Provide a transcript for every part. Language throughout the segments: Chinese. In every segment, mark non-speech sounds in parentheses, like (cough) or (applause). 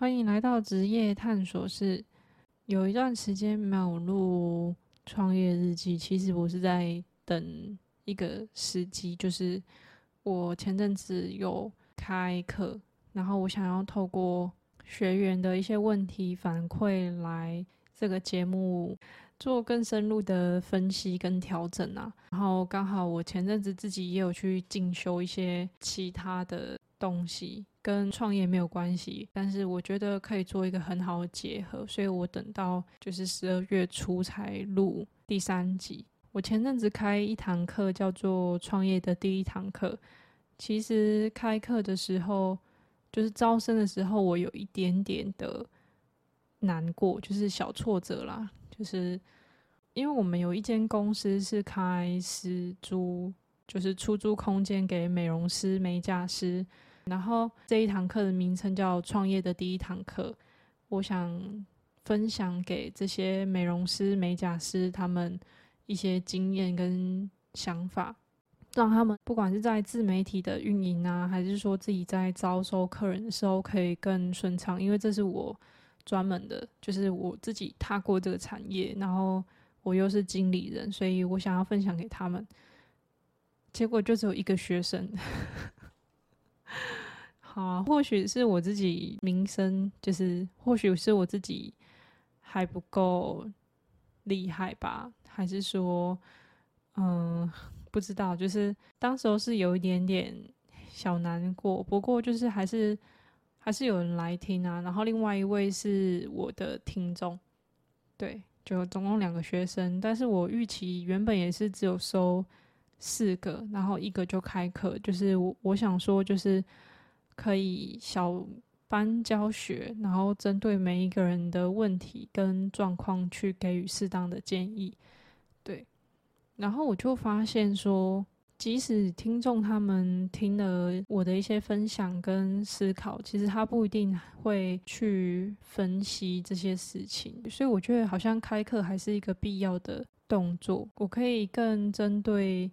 欢迎来到职业探索室。有一段时间没有录创业日记，其实我是在等一个时机，就是我前阵子有开课，然后我想要透过学员的一些问题反馈来这个节目做更深入的分析跟调整啊。然后刚好我前阵子自己也有去进修一些其他的东西。跟创业没有关系，但是我觉得可以做一个很好的结合，所以我等到就是十二月初才录第三集。我前阵子开一堂课叫做创业的第一堂课，其实开课的时候就是招生的时候，我有一点点的难过，就是小挫折啦，就是因为我们有一间公司是开私租，就是出租空间给美容师、美甲师。然后这一堂课的名称叫“创业的第一堂课”，我想分享给这些美容师、美甲师他们一些经验跟想法，让他们不管是在自媒体的运营啊，还是说自己在招收客人的时候可以更顺畅。因为这是我专门的，就是我自己踏过这个产业，然后我又是经理人，所以我想要分享给他们。结果就只有一个学生。好，或许是我自己名声，就是或许是我自己还不够厉害吧，还是说，嗯，不知道，就是当时候是有一点点小难过，不过就是还是还是有人来听啊。然后另外一位是我的听众，对，就总共两个学生，但是我预期原本也是只有收四个，然后一个就开课，就是我我想说就是。可以小班教学，然后针对每一个人的问题跟状况去给予适当的建议。对，然后我就发现说，即使听众他们听了我的一些分享跟思考，其实他不一定会去分析这些事情。所以我觉得好像开课还是一个必要的动作。我可以更针对。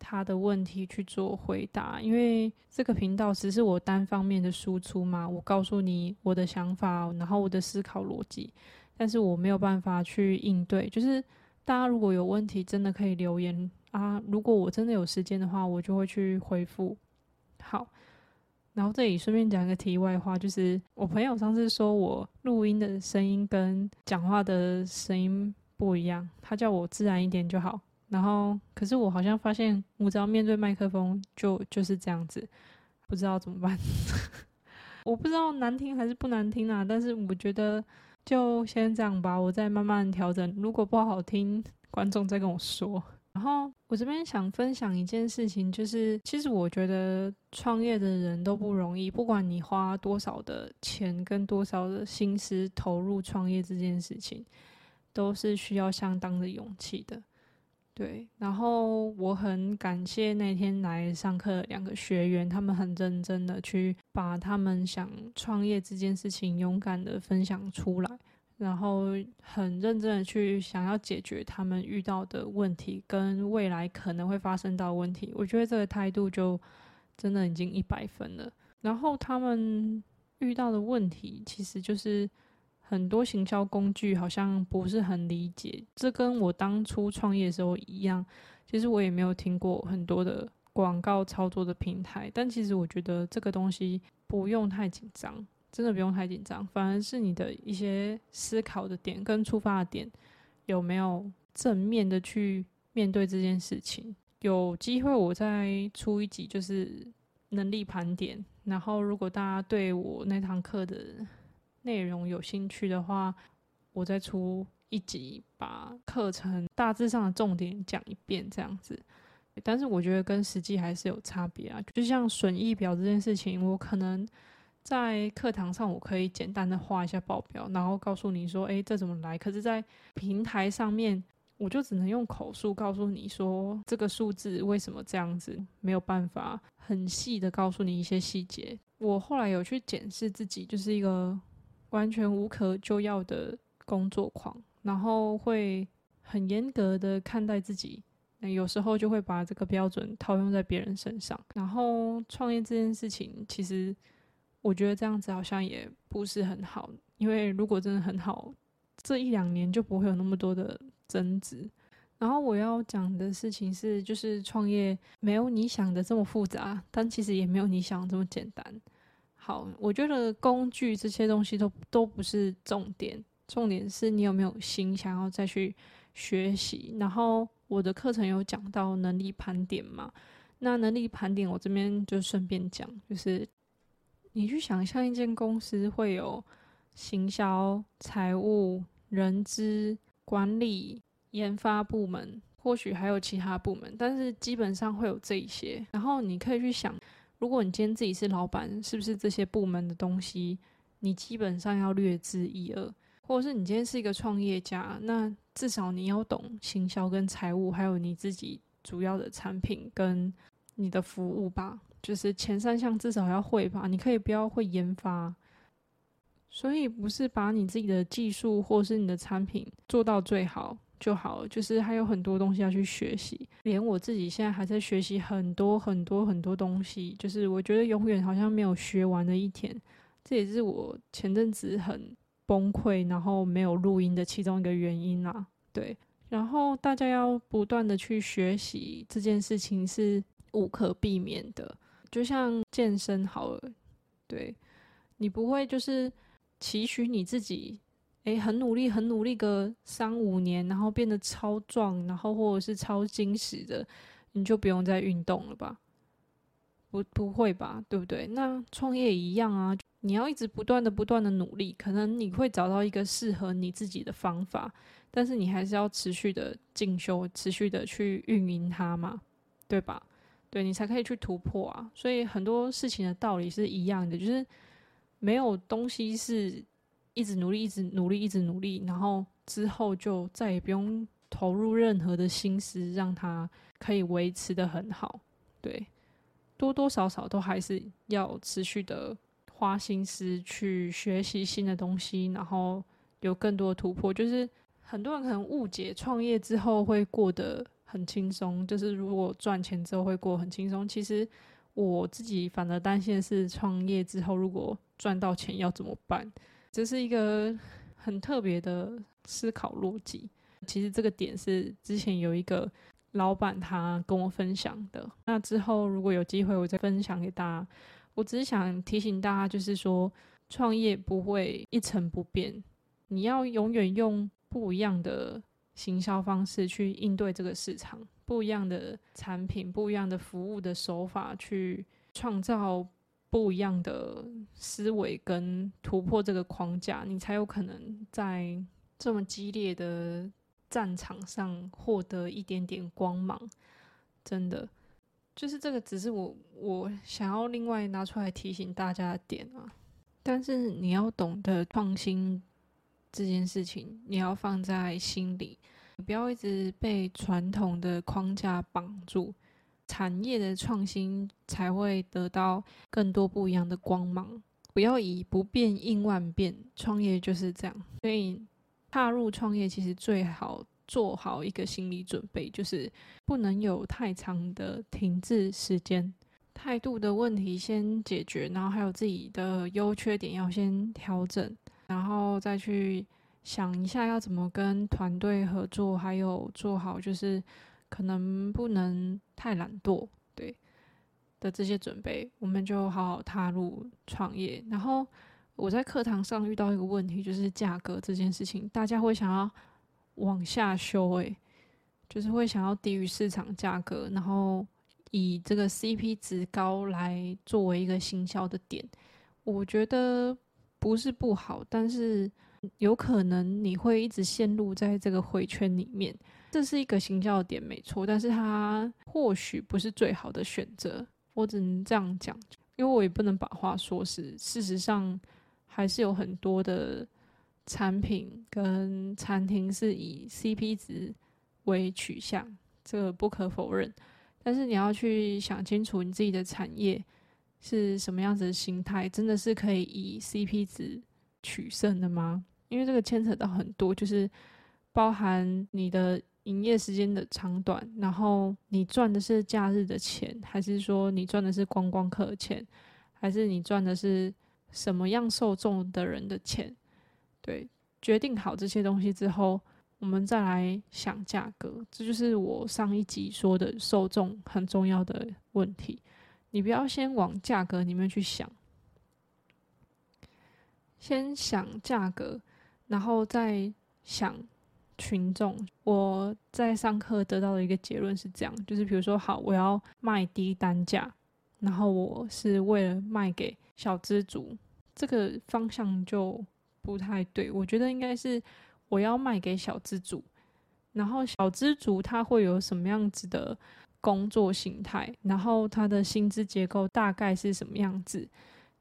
他的问题去做回答，因为这个频道只是我单方面的输出嘛，我告诉你我的想法，然后我的思考逻辑，但是我没有办法去应对。就是大家如果有问题，真的可以留言啊，如果我真的有时间的话，我就会去回复。好，然后这里顺便讲一个题外话，就是我朋友上次说我录音的声音跟讲话的声音不一样，他叫我自然一点就好。然后，可是我好像发现，我只要面对麦克风，就就是这样子，不知道怎么办。(laughs) 我不知道难听还是不难听啊，但是我觉得就先这样吧，我再慢慢调整。如果不好听，观众再跟我说。然后我这边想分享一件事情，就是其实我觉得创业的人都不容易，不管你花多少的钱跟多少的心思投入创业这件事情，都是需要相当的勇气的。对，然后我很感谢那天来上课的两个学员，他们很认真的去把他们想创业这件事情勇敢的分享出来，然后很认真的去想要解决他们遇到的问题跟未来可能会发生到问题。我觉得这个态度就真的已经一百分了。然后他们遇到的问题其实就是。很多行销工具好像不是很理解，这跟我当初创业的时候一样。其实我也没有听过很多的广告操作的平台，但其实我觉得这个东西不用太紧张，真的不用太紧张，反而是你的一些思考的点跟出发的点有没有正面的去面对这件事情。有机会我再出一集就是能力盘点，然后如果大家对我那堂课的。内容有兴趣的话，我再出一集，把课程大致上的重点讲一遍，这样子。但是我觉得跟实际还是有差别啊。就像损益表这件事情，我可能在课堂上我可以简单的画一下报表，然后告诉你说，诶，这怎么来？可是，在平台上面，我就只能用口述告诉你说，这个数字为什么这样子，没有办法很细的告诉你一些细节。我后来有去检视自己，就是一个。完全无可救药的工作狂，然后会很严格的看待自己，那有时候就会把这个标准套用在别人身上。然后创业这件事情，其实我觉得这样子好像也不是很好，因为如果真的很好，这一两年就不会有那么多的争执。然后我要讲的事情是，就是创业没有你想的这么复杂，但其实也没有你想的这么简单。我觉得工具这些东西都都不是重点，重点是你有没有心想要再去学习。然后我的课程有讲到能力盘点嘛，那能力盘点我这边就顺便讲，就是你去想象一间公司会有行销、财务、人资、管理。研发部门或许还有其他部门，但是基本上会有这一些。然后你可以去想，如果你今天自己是老板，是不是这些部门的东西你基本上要略知一二？或者是你今天是一个创业家，那至少你要懂行销跟财务，还有你自己主要的产品跟你的服务吧。就是前三项至少要会吧。你可以不要会研发，所以不是把你自己的技术或是你的产品做到最好。就好，就是还有很多东西要去学习，连我自己现在还在学习很多很多很多东西，就是我觉得永远好像没有学完的一天，这也是我前阵子很崩溃，然后没有录音的其中一个原因啦。对，然后大家要不断的去学习这件事情是无可避免的，就像健身好了，对你不会就是期许你自己。诶，很努力，很努力个三五年，然后变得超壮，然后或者是超精实的，你就不用再运动了吧？不，不会吧？对不对？那创业一样啊，你要一直不断的、不断的努力，可能你会找到一个适合你自己的方法，但是你还是要持续的进修，持续的去运营它嘛，对吧？对你才可以去突破啊。所以很多事情的道理是一样的，就是没有东西是。一直努力，一直努力，一直努力，然后之后就再也不用投入任何的心思，让它可以维持的很好。对，多多少少都还是要持续的花心思去学习新的东西，然后有更多的突破。就是很多人可能误解创业之后会过得很轻松，就是如果赚钱之后会过很轻松。其实我自己反而担心的是，创业之后如果赚到钱要怎么办？这是一个很特别的思考逻辑。其实这个点是之前有一个老板他跟我分享的。那之后如果有机会，我再分享给大家。我只是想提醒大家，就是说创业不会一成不变，你要永远用不一样的行销方式去应对这个市场，不一样的产品、不一样的服务的手法去创造。不一样的思维跟突破这个框架，你才有可能在这么激烈的战场上获得一点点光芒。真的，就是这个，只是我我想要另外拿出来提醒大家的点啊。但是你要懂得创新这件事情，你要放在心里，不要一直被传统的框架绑住。产业的创新才会得到更多不一样的光芒。不要以不变应万变，创业就是这样。所以踏入创业，其实最好做好一个心理准备，就是不能有太长的停滞时间。态度的问题先解决，然后还有自己的优缺点要先调整，然后再去想一下要怎么跟团队合作，还有做好就是。可能不能太懒惰，对的这些准备，我们就好好踏入创业。然后我在课堂上遇到一个问题，就是价格这件事情，大家会想要往下修，诶，就是会想要低于市场价格，然后以这个 CP 值高来作为一个行销的点。我觉得不是不好，但是有可能你会一直陷入在这个回圈里面。这是一个行销点，没错，但是它或许不是最好的选择。我只能这样讲，因为我也不能把话说死。事实上，还是有很多的产品跟餐厅是以 CP 值为取向，这个不可否认。但是你要去想清楚，你自己的产业是什么样子的心态，真的是可以以 CP 值取胜的吗？因为这个牵扯到很多，就是包含你的。营业时间的长短，然后你赚的是假日的钱，还是说你赚的是观光客的钱，还是你赚的是什么样受众的人的钱。对，决定好这些东西之后，我们再来想价格。这就是我上一集说的受众很重要的问题。你不要先往价格里面去想，先想价格，然后再想群众。我在上课得到的一个结论是这样：，就是比如说，好，我要卖低单价，然后我是为了卖给小资族，这个方向就不太对。我觉得应该是我要卖给小资族，然后小资族他会有什么样子的？工作形态，然后他的薪资结构大概是什么样子？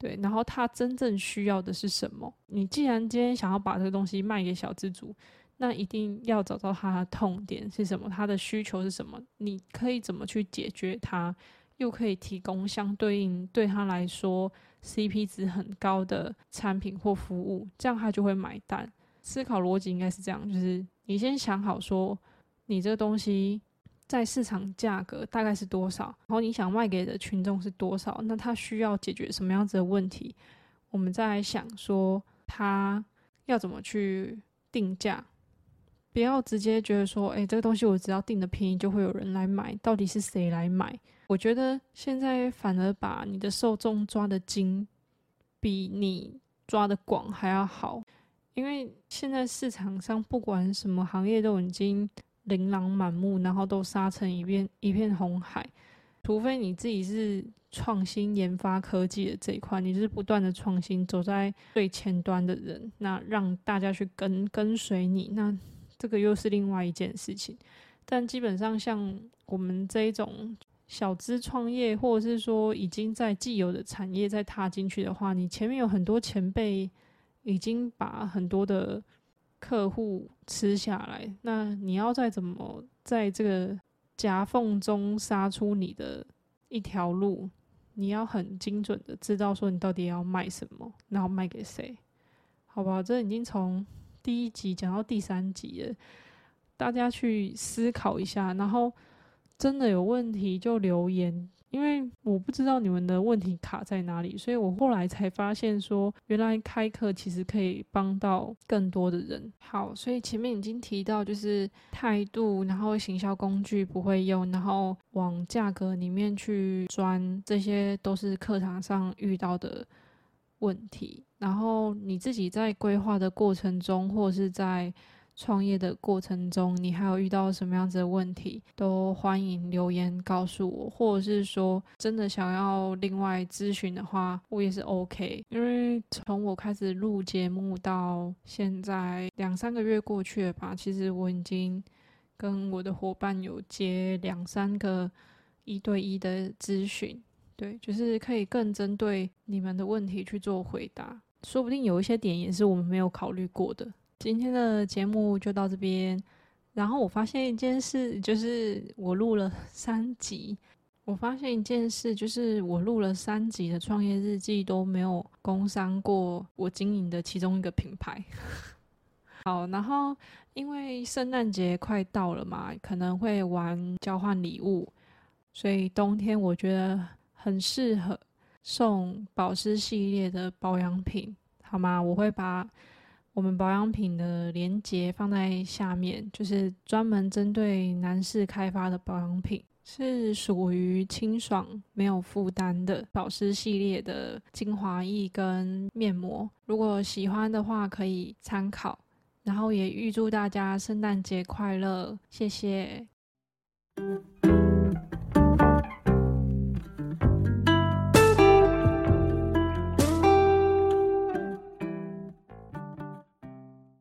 对，然后他真正需要的是什么？你既然今天想要把这个东西卖给小资族，那一定要找到他的痛点是什么，他的需求是什么？你可以怎么去解决它，又可以提供相对应对他来说 CP 值很高的产品或服务，这样他就会买单。思考逻辑应该是这样，就是你先想好说，你这个东西。在市场价格大概是多少？然后你想卖给的群众是多少？那他需要解决什么样子的问题？我们再来想说他要怎么去定价，不要直接觉得说，哎，这个东西我只要定的便宜就会有人来买。到底是谁来买？我觉得现在反而把你的受众抓的精，比你抓的广还要好，因为现在市场上不管什么行业都已经。琳琅满目，然后都杀成一片一片红海。除非你自己是创新研发科技的这一块，你是不断的创新，走在最前端的人，那让大家去跟跟随你，那这个又是另外一件事情。但基本上像我们这一种小资创业，或者是说已经在既有的产业再踏进去的话，你前面有很多前辈已经把很多的。客户吃下来，那你要再怎么在这个夹缝中杀出你的一条路？你要很精准的知道说你到底要卖什么，然后卖给谁？好吧，这已经从第一集讲到第三集了，大家去思考一下，然后真的有问题就留言。因为我不知道你们的问题卡在哪里，所以我后来才发现说，原来开课其实可以帮到更多的人。好，所以前面已经提到，就是态度，然后行销工具不会用，然后往价格里面去钻，这些都是课堂上遇到的问题。然后你自己在规划的过程中，或是在创业的过程中，你还有遇到什么样子的问题，都欢迎留言告诉我，或者是说真的想要另外咨询的话，我也是 OK。因为从我开始录节目到现在两三个月过去了吧，其实我已经跟我的伙伴有接两三个一对一的咨询，对，就是可以更针对你们的问题去做回答，说不定有一些点也是我们没有考虑过的。今天的节目就到这边，然后我发现一件事，就是我录了 (laughs) 三集，我发现一件事，就是我录了三集的创业日记都没有工商过我经营的其中一个品牌。好，然后因为圣诞节快到了嘛，可能会玩交换礼物，所以冬天我觉得很适合送保湿系列的保养品，好吗？我会把。我们保养品的链接放在下面，就是专门针对男士开发的保养品，是属于清爽、没有负担的保湿系列的精华液跟面膜。如果喜欢的话，可以参考。然后也预祝大家圣诞节快乐，谢谢。